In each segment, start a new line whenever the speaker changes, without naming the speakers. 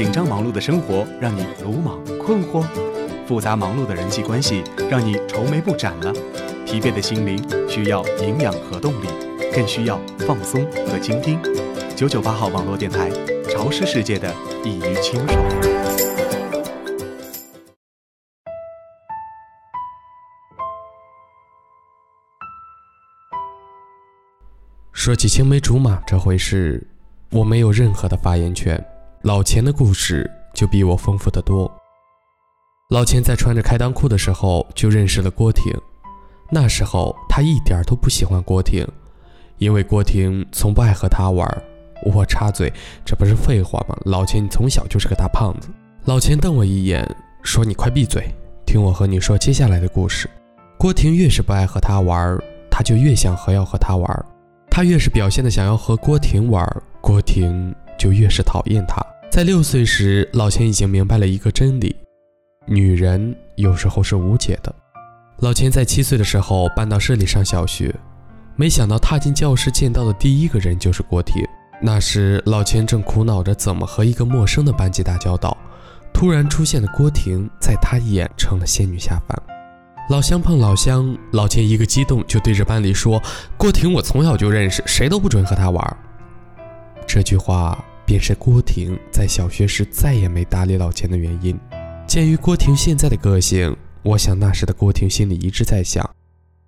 紧张忙碌的生活让你鲁莽困惑？复杂忙碌的人际关系让你愁眉不展了？疲惫的心灵需要营养和动力，更需要放松和倾听。九九八号网络电台，潮湿世界的一隅清爽。
说起青梅竹马这回事，我没有任何的发言权。老钱的故事就比我丰富的多。老钱在穿着开裆裤的时候就认识了郭婷，那时候他一点都不喜欢郭婷，因为郭婷从不爱和他玩。我插嘴，这不是废话吗？老钱，你从小就是个大胖子。老钱瞪我一眼，说：“你快闭嘴，听我和你说接下来的故事。”郭婷越是不爱和他玩，他就越想和要和他玩。他越是表现的想要和郭婷玩，郭婷就越是讨厌他。在六岁时，老钱已经明白了一个真理：女人有时候是无解的。老钱在七岁的时候搬到市里上小学，没想到踏进教室见到的第一个人就是郭婷。那时，老钱正苦恼着怎么和一个陌生的班级打交道，突然出现的郭婷，在他眼成了仙女下凡。老乡碰老乡，老钱一个激动就对着班里说：“郭婷，我从小就认识，谁都不准和他玩。”这句话便是郭婷在小学时再也没搭理老钱的原因。鉴于郭婷现在的个性，我想那时的郭婷心里一直在想：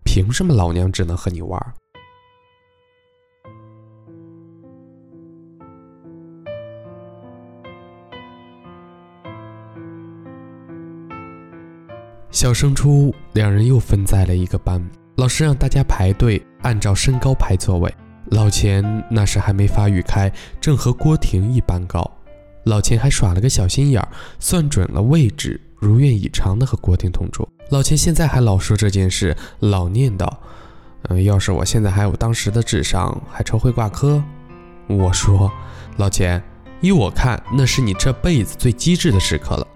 凭什么老娘只能和你玩？小升初，两人又分在了一个班。老师让大家排队，按照身高排座位。老钱那时还没发育开，正和郭婷一般高。老钱还耍了个小心眼儿，算准了位置，如愿以偿的和郭婷同桌。老钱现在还老说这件事，老念叨：“嗯，要是我现在还有当时的智商，还愁会挂科？”我说：“老钱，依我看，那是你这辈子最机智的时刻了。”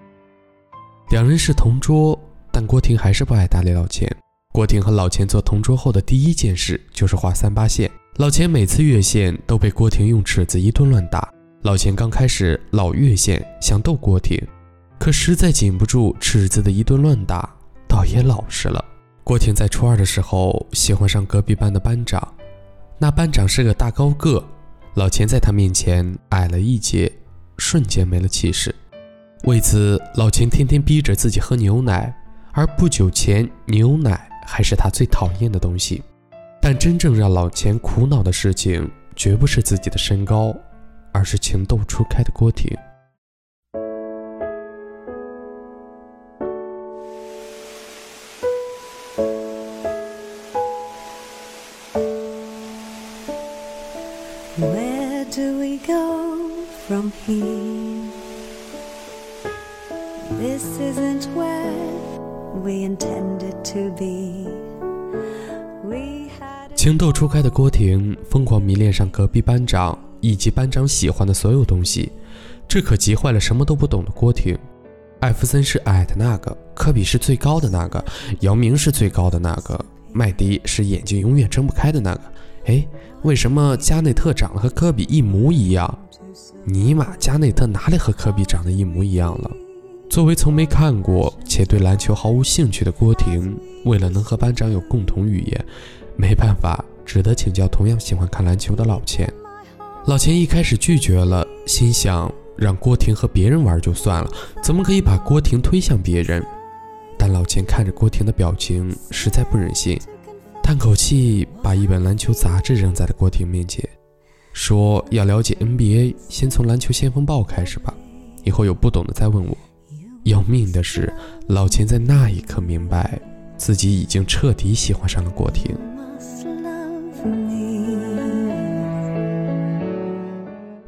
两人是同桌。但郭婷还是不爱搭理老钱。郭婷和老钱做同桌后的第一件事就是画三八线。老钱每次越线都被郭婷用尺子一顿乱打。老钱刚开始老越线，想逗郭婷，可实在禁不住尺子的一顿乱打，倒也老实了。郭婷在初二的时候喜欢上隔壁班的班长，那班长是个大高个，老钱在他面前矮了一截，瞬间没了气势。为此，老钱天天逼着自己喝牛奶。而不久前，牛奶还是他最讨厌的东西。但真正让老钱苦恼的事情，绝不是自己的身高，而是情窦初开的郭婷。情窦初开的郭婷疯狂迷恋上隔壁班长以及班长喜欢的所有东西，这可急坏了什么都不懂的郭婷。艾弗森是矮的那个，科比是最高的那个，姚明是最高的那个，麦迪是眼睛永远睁不开的那个。哎，为什么加内特长得和科比一模一样？尼玛，加内特哪里和科比长得一模一样了？作为从没看过且对篮球毫无兴趣的郭婷，为了能和班长有共同语言，没办法，只得请教同样喜欢看篮球的老钱。老钱一开始拒绝了，心想让郭婷和别人玩就算了，怎么可以把郭婷推向别人？但老钱看着郭婷的表情，实在不忍心，叹口气，把一本篮球杂志扔在了郭婷面前，说：“要了解 NBA，先从篮球先锋报开始吧，以后有不懂的再问我。”要命的是，老钱在那一刻明白，自己已经彻底喜欢上了郭婷。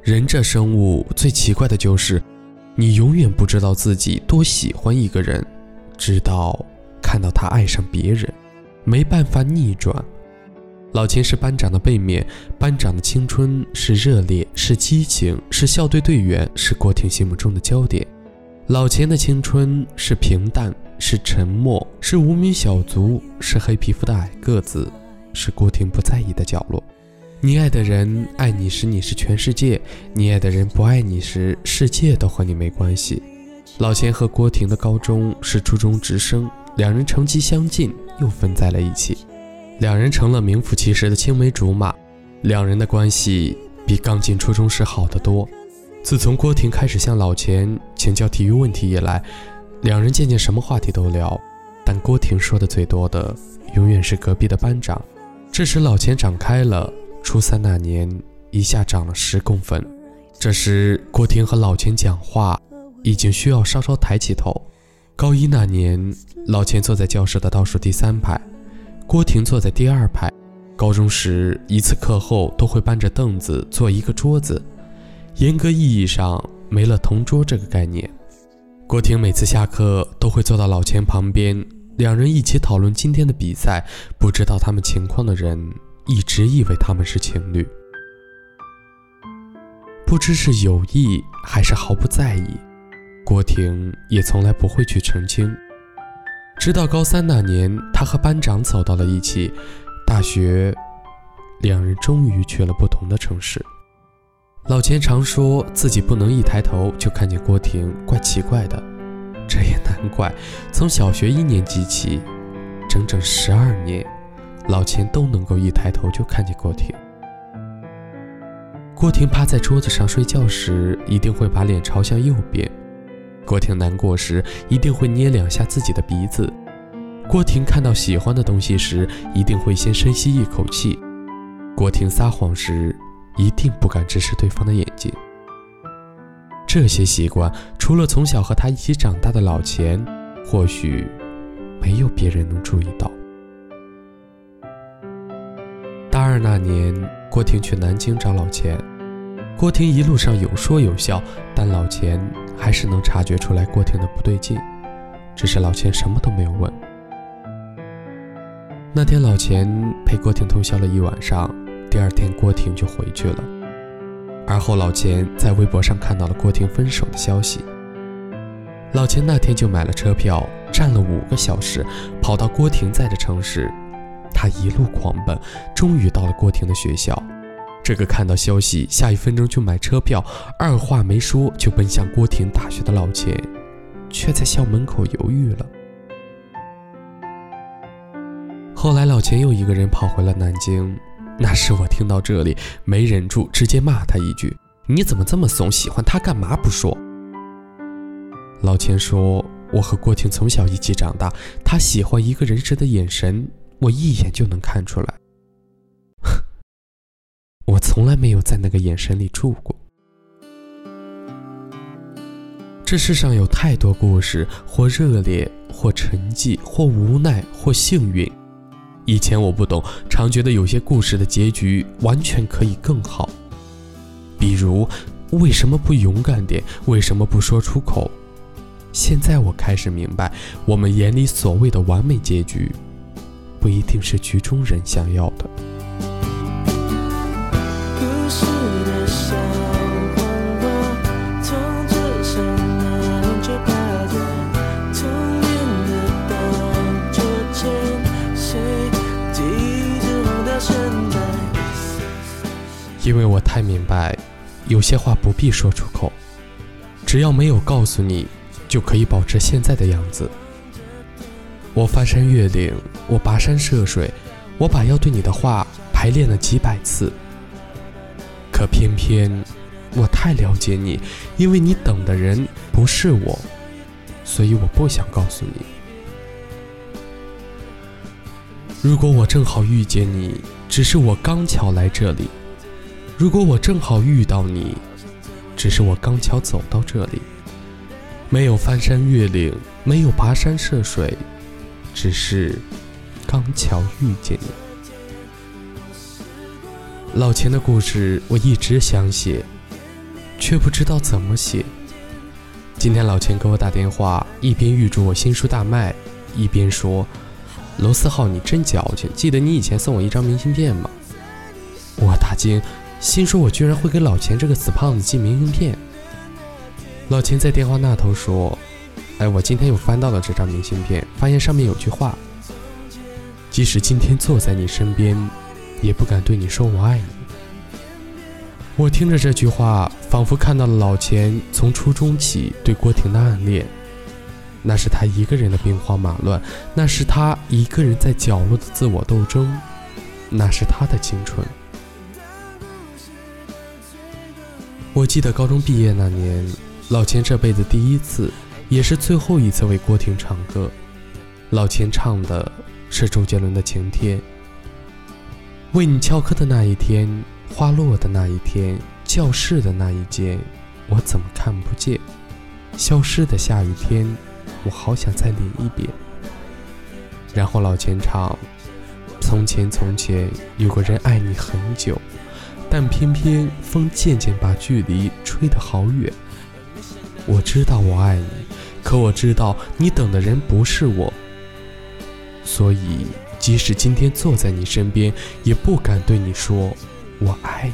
人这生物最奇怪的就是，你永远不知道自己多喜欢一个人，直到看到他爱上别人，没办法逆转。老钱是班长的背面，班长的青春是热烈，是激情，是校队队员，是郭婷心目中的焦点。老钱的青春是平淡，是沉默，是无名小卒，是黑皮肤的矮个子，是郭婷不在意的角落。你爱的人爱你时，你是全世界；你爱的人不爱你时，世界都和你没关系。老钱和郭婷的高中是初中直升，两人成绩相近，又分在了一起，两人成了名副其实的青梅竹马。两人的关系比刚进初中时好得多。自从郭婷开始向老钱请教体育问题以来，两人渐渐什么话题都聊，但郭婷说的最多的永远是隔壁的班长。这时老钱长开了，初三那年一下长了十公分。这时郭婷和老钱讲话已经需要稍稍抬起头。高一那年，老钱坐在教室的倒数第三排，郭婷坐在第二排。高中时一次课后都会搬着凳子坐一个桌子，严格意义上没了同桌这个概念。郭婷每次下课都会坐到老钱旁边，两人一起讨论今天的比赛。不知道他们情况的人一直以为他们是情侣，不知是有意还是毫不在意。郭婷也从来不会去澄清。直到高三那年，他和班长走到了一起。大学，两人终于去了不同的城市。老钱常说自己不能一抬头就看见郭婷，怪奇怪的。这也难怪，从小学一年级起，整整十二年，老钱都能够一抬头就看见郭婷。郭婷趴在桌子上睡觉时，一定会把脸朝向右边；郭婷难过时，一定会捏两下自己的鼻子。郭婷看到喜欢的东西时，一定会先深吸一口气；郭婷撒谎时，一定不敢直视对方的眼睛。这些习惯，除了从小和他一起长大的老钱，或许没有别人能注意到。那年，郭婷去南京找老钱，郭婷一路上有说有笑，但老钱还是能察觉出来郭婷的不对劲，只是老钱什么都没有问。那天老钱陪郭婷通宵了一晚上，第二天郭婷就回去了。而后老钱在微博上看到了郭婷分手的消息。老钱那天就买了车票，站了五个小时，跑到郭婷在的城市。他一路狂奔，终于到了郭婷的学校。这个看到消息下一分钟就买车票，二话没说就奔向郭婷大学的老钱，却在校门口犹豫了。后来老钱又一个人跑回了南京，那时我听到这里没忍住，直接骂他一句：“你怎么这么怂？喜欢他干嘛不说？”老钱说：“我和郭婷从小一起长大，他喜欢一个人时的眼神，我一眼就能看出来。我从来没有在那个眼神里住过。这世上有太多故事，或热烈，或沉寂，或无奈，或幸运。”以前我不懂，常觉得有些故事的结局完全可以更好。比如，为什么不勇敢点？为什么不说出口？现在我开始明白，我们眼里所谓的完美结局，不一定是局中人想要的。因为我太明白，有些话不必说出口，只要没有告诉你，就可以保持现在的样子。我翻山越岭，我跋山涉水，我把要对你的话排练了几百次。可偏偏我太了解你，因为你等的人不是我，所以我不想告诉你。如果我正好遇见你，只是我刚巧来这里。如果我正好遇到你，只是我刚巧走到这里，没有翻山越岭，没有跋山涉水，只是刚巧遇见你。老钱的故事我一直想写，却不知道怎么写。今天老钱给我打电话，一边预祝我新书大卖，一边说：“罗四号，你真矫情！记得你以前送我一张明信片吗？”我大惊。心说：“我居然会给老钱这个死胖子寄明信片。”老钱在电话那头说：“哎，我今天又翻到了这张明信片，发现上面有句话：即使今天坐在你身边，也不敢对你说我爱你。”
我听着这句话，仿佛看到了老钱从初中起对郭婷的暗恋。那是他一个人的兵荒马乱，那是他一个人在角落的自我斗争，那是他的青春。我记得高中毕业那年，老钱这辈子第一次，也是最后一次为郭婷唱歌。老钱唱的是周杰伦的《晴天》。为你翘课的那一天，花落的那一天，教室的那一间，我怎么看不见？消失的下雨天。我好想再淋一遍。然后老钱唱：“从前从前有个人爱你很久，但偏偏风渐渐把距离吹得好远。我知道我爱你，可我知道你等的人不是我。所以即使今天坐在你身边，也不敢对你说我爱你。”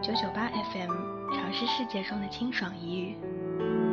九九八 FM，尝试世界中的清爽一隅。